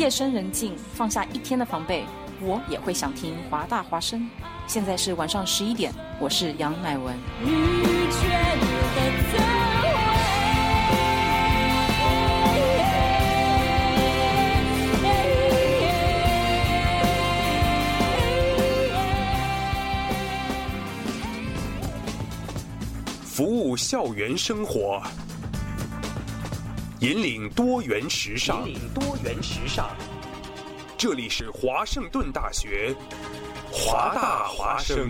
夜深人静，放下一天的防备，我也会想听华大华声。现在是晚上十一点，我是杨乃文。服务校园生活，引领多元时尚。引领多元时尚。这里是华盛顿大学，华大华生。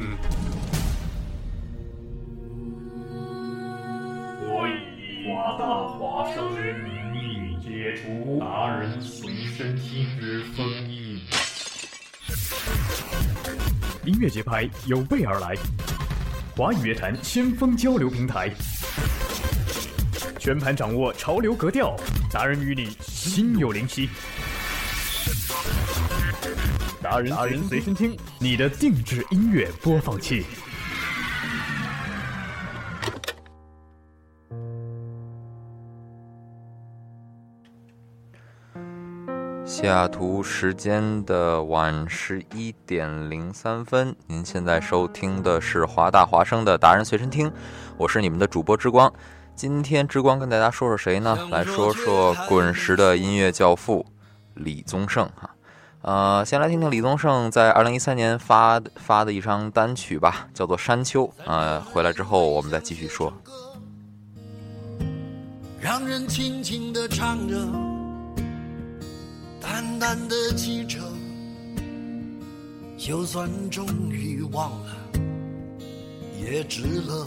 我以华大华生之名义解除达人随身听之封印。音乐节拍有备而来，华语乐坛先锋交流平台，全盘掌握潮流格调，达人与你心有灵犀。达人达人随身听，你的定制音乐播放器。西雅图时间的晚十一点零三分，您现在收听的是华大华生的达人随身听，我是你们的主播之光。今天之光跟大家说说谁呢？来说说滚石的音乐教父李宗盛哈。呃，先来听听李宗盛在二零一三年发发的一张单曲吧，叫做《山丘》。呃，回来之后我们再继续说。让人轻轻的唱着，淡淡的记着，就算终于忘了，也值了。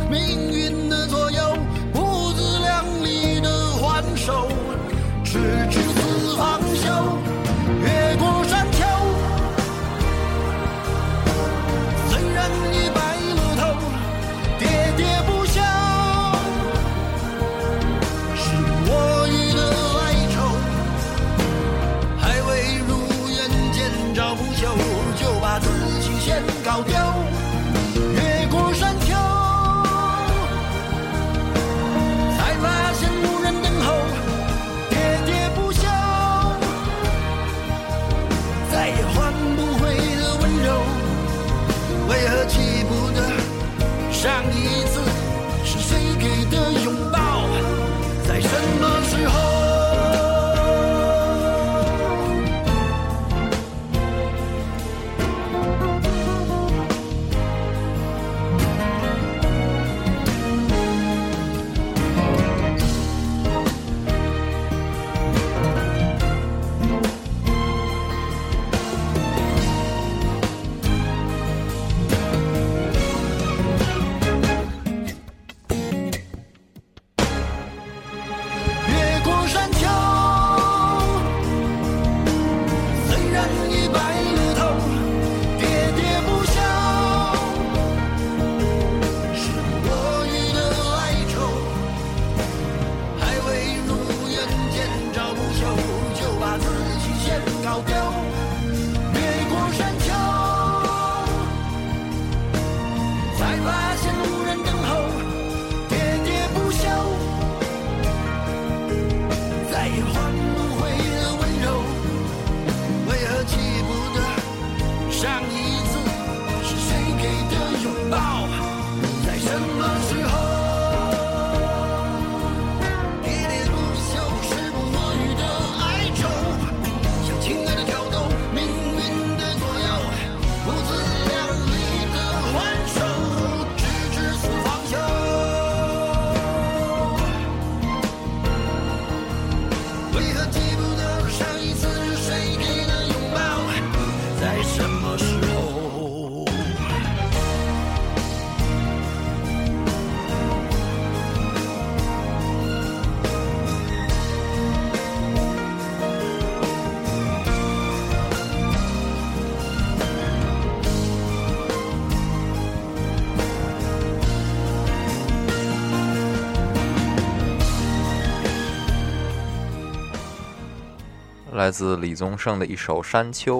来自李宗盛的一首《山丘》，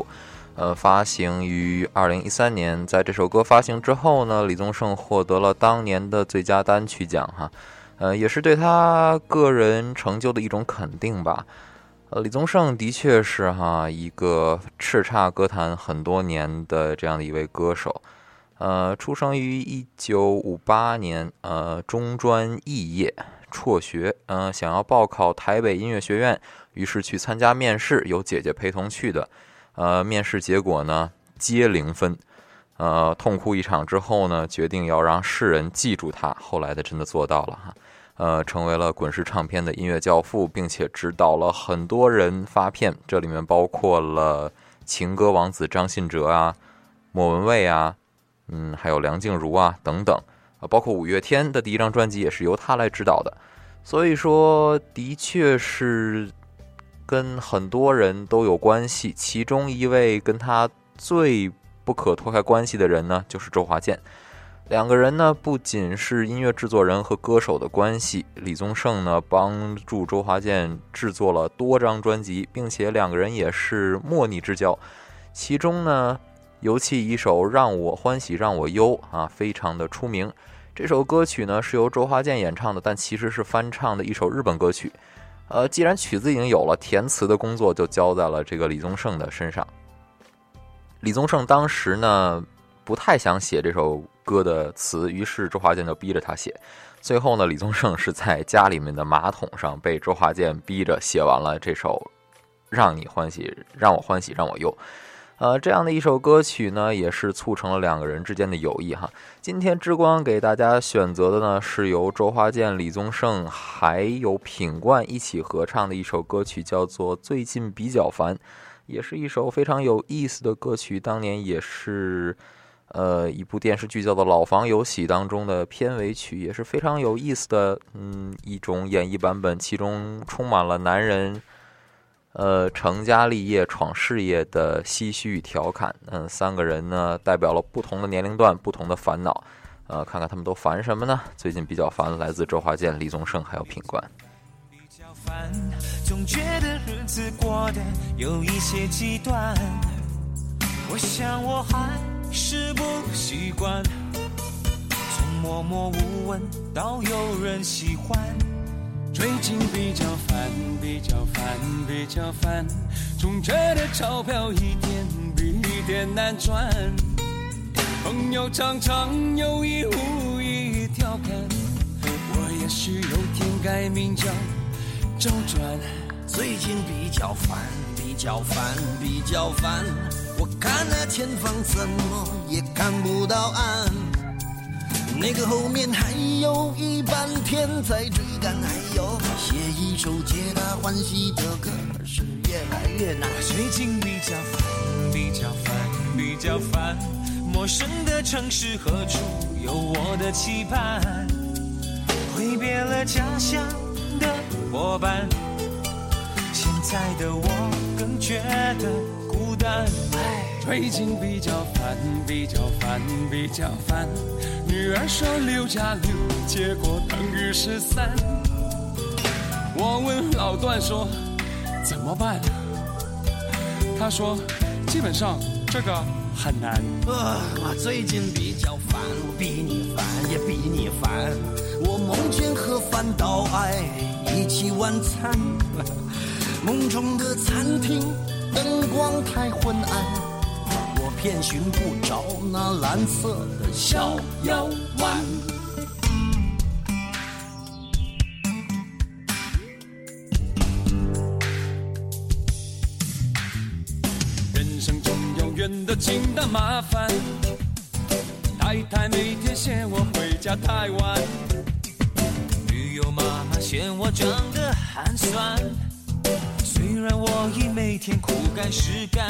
呃，发行于二零一三年。在这首歌发行之后呢，李宗盛获得了当年的最佳单曲奖，哈，呃，也是对他个人成就的一种肯定吧。呃，李宗盛的确是哈一个叱咤歌坛很多年的这样的一位歌手。呃，出生于一九五八年，呃，中专肄业，辍学，嗯、想要报考台北音乐学院，于是去参加面试，有姐姐陪同去的。呃，面试结果呢，皆零分。呃，痛哭一场之后呢，决定要让世人记住他。后来的真的做到了哈，呃，成为了滚石唱片的音乐教父，并且指导了很多人发片，这里面包括了情歌王子张信哲啊、莫文蔚啊，嗯，还有梁静茹啊等等，啊，包括五月天的第一张专辑也是由他来指导的。所以说，的确是跟很多人都有关系。其中一位跟他最不可脱开关系的人呢，就是周华健。两个人呢，不仅是音乐制作人和歌手的关系，李宗盛呢帮助周华健制作了多张专辑，并且两个人也是莫逆之交。其中呢，尤其一首《让我欢喜让我忧》啊，非常的出名。这首歌曲呢是由周华健演唱的，但其实是翻唱的一首日本歌曲。呃，既然曲子已经有了，填词的工作就交在了这个李宗盛的身上。李宗盛当时呢不太想写这首歌的词，于是周华健就逼着他写。最后呢，李宗盛是在家里面的马桶上被周华健逼着写完了这首《让你欢喜让我欢喜让我忧》。呃，这样的一首歌曲呢，也是促成了两个人之间的友谊哈。今天之光给大家选择的呢，是由周华健、李宗盛还有品冠一起合唱的一首歌曲，叫做《最近比较烦》，也是一首非常有意思的歌曲。当年也是，呃，一部电视剧叫做《老房有喜》当中的片尾曲，也是非常有意思的，嗯，一种演绎版本，其中充满了男人。呃，成家立业、闯事业的唏嘘与调侃，嗯，三个人呢代表了不同的年龄段、不同的烦恼，呃，看看他们都烦什么呢？最近比较烦，来自周华健、李宗盛还有品冠。比较烦，总觉得日子过得有一些极端。我想我还是不习惯，从默默无闻到有人喜欢。最近比较烦，比较烦，比较烦，总觉得钞票一点比一点难赚。朋友常常有意无意调侃。我也许有天改名叫周转。最近比较烦，比较烦，比较烦。我看那前方怎么也看不到岸，那个后面还有一半天在追赶，还有写一首皆大欢喜的歌是越来越难。最近比较烦，比较烦，比较烦。陌生的城市何处有我的期盼？挥别了家乡的伙伴。现在的我更觉得孤单。最近比较烦，比较烦，比较烦。女儿说六加六，结果等于十三。我问老段说怎么办？他说基本上这个很难。啊，我最近比较烦，我比你烦也比你烦。我梦见和范岛爱一起晚餐。梦中的餐厅灯光太昏暗，遍寻不着那蓝色的小药丸。人生中永远的轻的麻烦，太太每天嫌我回家太晚，女友妈妈嫌我长得寒酸。虽然我已每天苦干实干，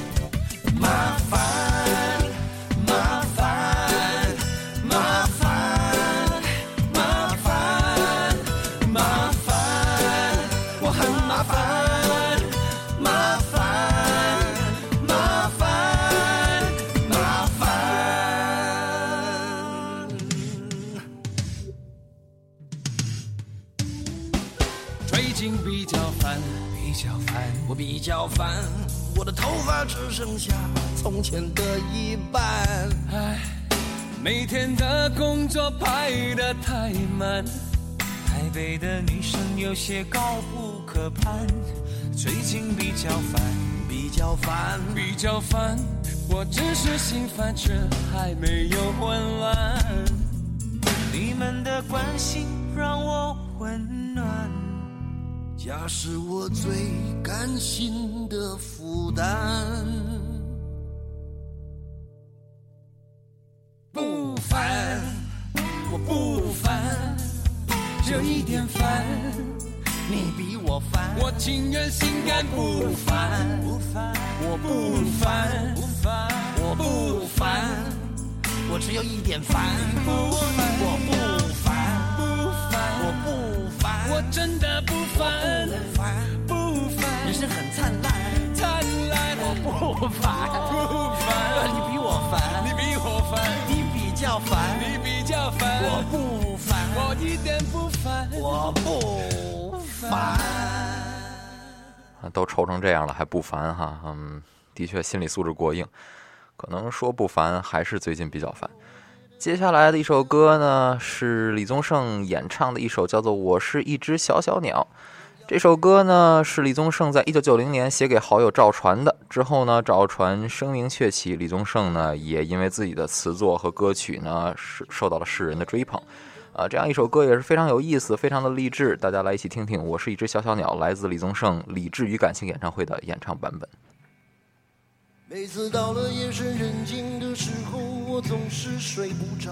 的一半。唉，每天的工作排得太满，台北的女生有些高不可攀。最近比较烦，比较烦，比较烦，我只是心烦，却还没有混乱。你们的关心让我温暖。家是我最甘心的负担。就一点烦。你比我烦，我情愿心甘不烦，不烦，我不烦，不烦，我不烦，我只有一点烦。不烦，我不烦，不烦，我不烦，我真的不烦，不烦。不烦，人生很灿烂，灿烂，我不烦，不烦，你比我烦，你比我烦，较烦，你比较烦，我不烦，我一点不烦，我不烦。啊，都愁成这样了还不烦哈？嗯，的确心理素质过硬，可能说不烦还是最近比较烦。接下来的一首歌呢，是李宗盛演唱的一首叫做《我是一只小小鸟》。这首歌呢是李宗盛在一九九零年写给好友赵传的。之后呢，赵传声名鹊起，李宗盛呢也因为自己的词作和歌曲呢是受到了世人的追捧。啊，这样一首歌也是非常有意思，非常的励志。大家来一起听听，《我是一只小小鸟》，来自李宗盛《理智与感性》演唱会的演唱版本。每次到了夜深人静的时候，我总是睡不着。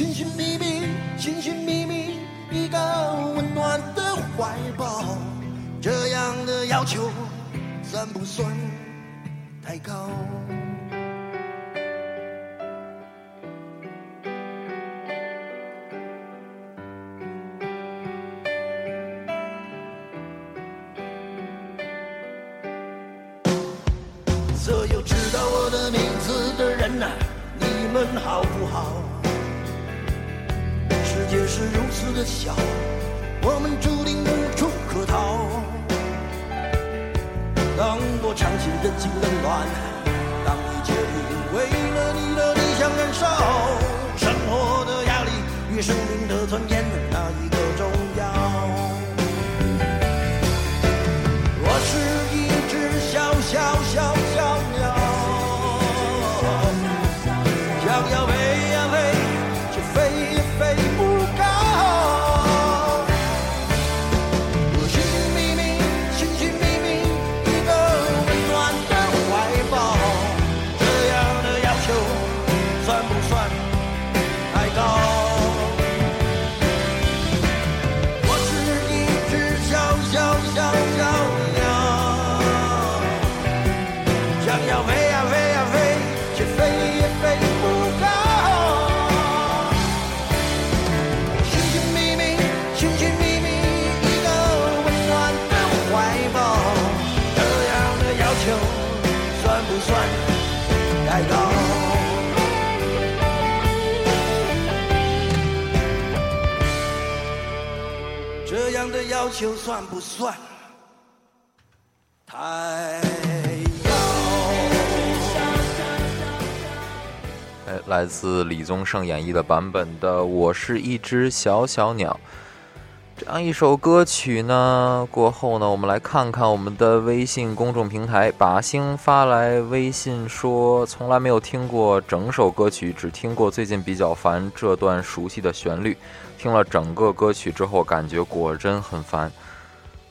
寻寻觅觅，寻寻觅觅一个温暖的怀抱，这样的要求算不算太高？所有知道我的名字的人呐、你们好不好？世界是如此的小，我们注定无处可逃。当我尝尽人情冷暖，就算不算太高？哎，来自李宗盛演绎的版本的《我是一只小小鸟》这样一首歌曲呢，过后呢，我们来看看我们的微信公众平台，把星发来微信说，从来没有听过整首歌曲，只听过最近比较烦这段熟悉的旋律，听了整个歌曲之后，感觉果真很烦。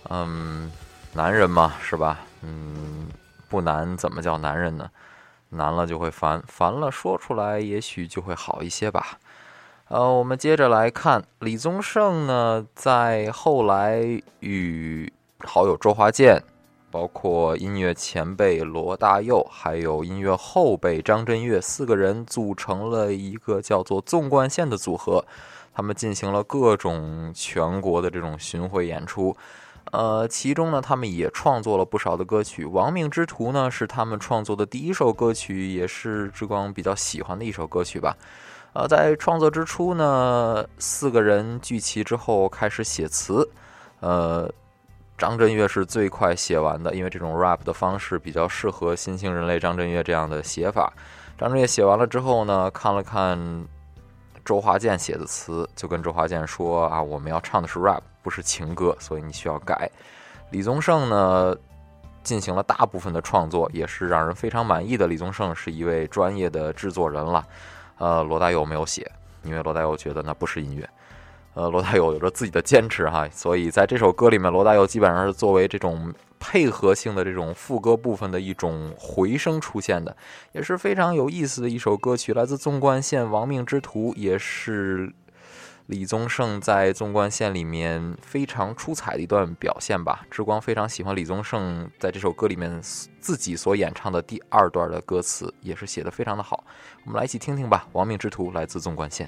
嗯，男人嘛，是吧？嗯，不难怎么叫男人呢？难了就会烦，烦了说出来也许就会好一些吧。呃，我们接着来看李宗盛呢，在后来与好友周华健，包括音乐前辈罗大佑，还有音乐后辈张震岳四个人组成了一个叫做纵贯线的组合，他们进行了各种全国的这种巡回演出。呃，其中呢，他们也创作了不少的歌曲，《亡命之徒》呢是他们创作的第一首歌曲，也是之光比较喜欢的一首歌曲吧。呃，在创作之初呢，四个人聚齐之后开始写词，呃，张震岳是最快写完的，因为这种 rap 的方式比较适合新兴人类张震岳这样的写法。张震岳写完了之后呢，看了看周华健写的词，就跟周华健说啊，我们要唱的是 rap，不是情歌，所以你需要改。李宗盛呢，进行了大部分的创作，也是让人非常满意的。李宗盛是一位专业的制作人了。呃，罗大佑没有写，因为罗大佑觉得那不是音乐。呃，罗大佑有着自己的坚持哈，所以在这首歌里面，罗大佑基本上是作为这种配合性的这种副歌部分的一种回声出现的，也是非常有意思的一首歌曲，来自纵贯线《亡命之徒》，也是李宗盛在纵贯线里面非常出彩的一段表现吧。之光非常喜欢李宗盛在这首歌里面自己所演唱的第二段的歌词，也是写的非常的好。我们来一起听听吧，《亡命之徒》来自纵贯线。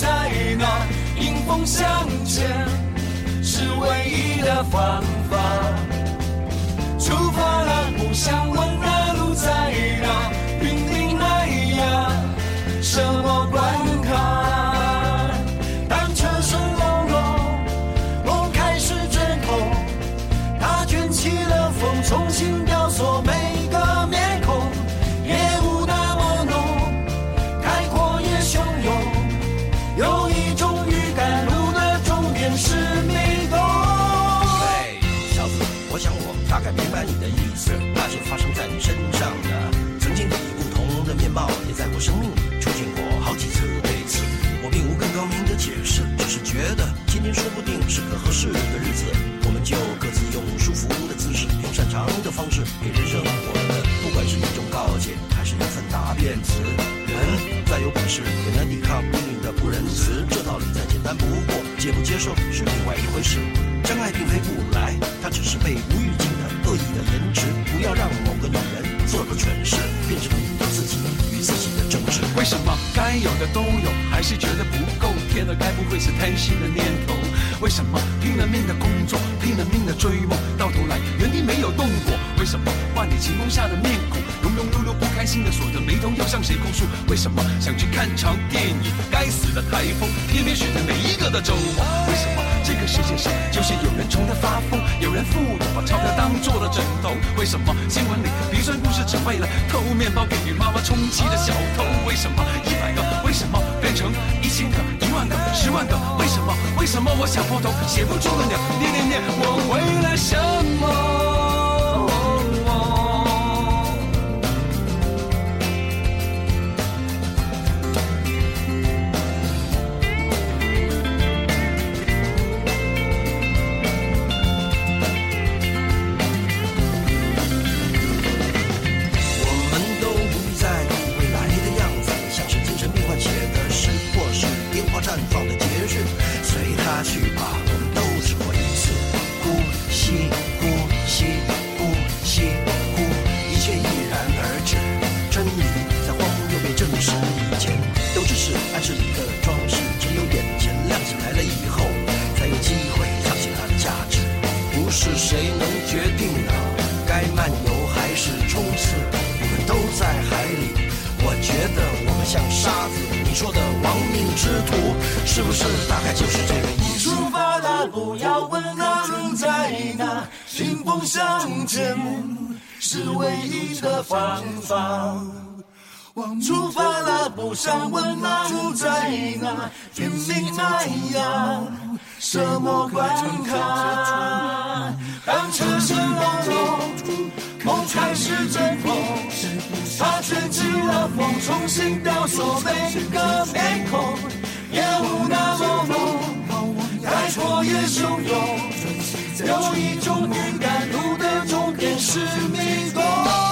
在哪，迎风向前是唯一的方法。出发了，不想问那路在哪，云顶那呀，什么关卡？个合适的日子，我们就各自用舒服的姿势，用擅长的方式，给人生活的，不管是一种告诫，还是一份答辩词。人再有本事，也难抵抗命运的不仁慈，这道理再简单不过，接不接受是另外一回事。真爱并非不来，它只是被无预警的恶意的延迟。不要让某个女人做个蠢事，变成你的自己与自己的争执。为什么该有的都有，还是觉得不够？天哪，该不会是贪心的念头？为什么拼了命的工作，拼了命的追梦，到头来原地没有动过？为什么万里晴空下的面孔，庸庸开心的锁着眉头，要向谁控诉？为什么想去看场电影，该死的台风偏偏选在每一个的周末？为什么这个世界上就是有人穷得发疯，有人富有把钞票当做了枕头？为什么新闻里鼻酸故事只为了偷面包给女妈妈充饥的小偷？为什么一百个为什么变成一千个、一万个、十万个？为什么？为什么我想破头写不出的鸟？念念念，我为了什么？心那样，什么关卡？当车声隆隆，梦开始阵痛，它卷起了风，重新雕塑每个面孔，烟雾那么浓，开阔也汹涌，有一种预感，路的终点是迷宫。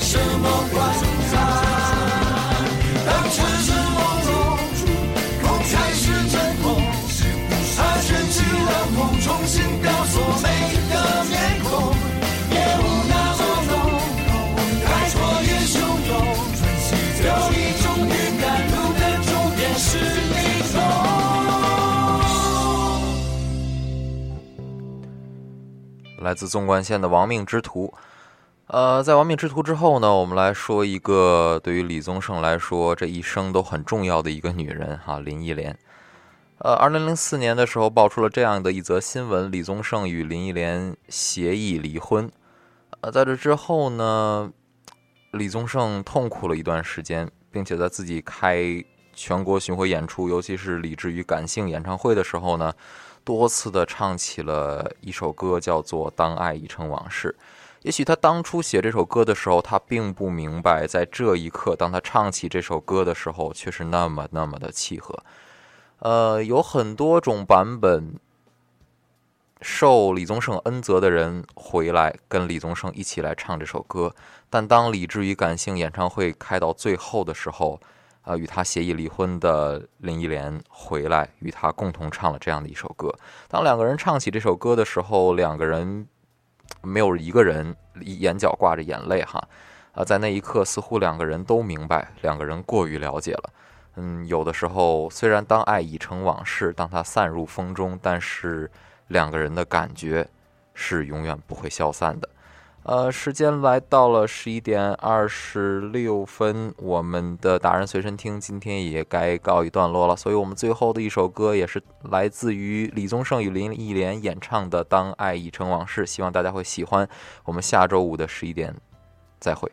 什么来自纵贯线的《亡命之徒》。呃，在《亡命之徒》之后呢，我们来说一个对于李宗盛来说这一生都很重要的一个女人哈，林忆莲。呃，二零零四年的时候爆出了这样的一则新闻：李宗盛与林忆莲协议离婚。呃，在这之后呢，李宗盛痛苦了一段时间，并且在自己开全国巡回演出，尤其是理智与感性演唱会的时候呢，多次的唱起了一首歌，叫做《当爱已成往事》。也许他当初写这首歌的时候，他并不明白，在这一刻，当他唱起这首歌的时候，却是那么那么的契合。呃，有很多种版本，受李宗盛恩泽的人回来跟李宗盛一起来唱这首歌。但当理智与感性演唱会开到最后的时候，啊，与他协议离婚的林忆莲回来与他共同唱了这样的一首歌。当两个人唱起这首歌的时候，两个人。没有一个人眼角挂着眼泪哈，啊，在那一刻，似乎两个人都明白，两个人过于了解了。嗯，有的时候，虽然当爱已成往事，当它散入风中，但是两个人的感觉是永远不会消散的。呃，时间来到了十一点二十六分，我们的达人随身听今天也该告一段落了，所以我们最后的一首歌也是来自于李宗盛与林忆莲演唱的《当爱已成往事》，希望大家会喜欢。我们下周五的十一点再会。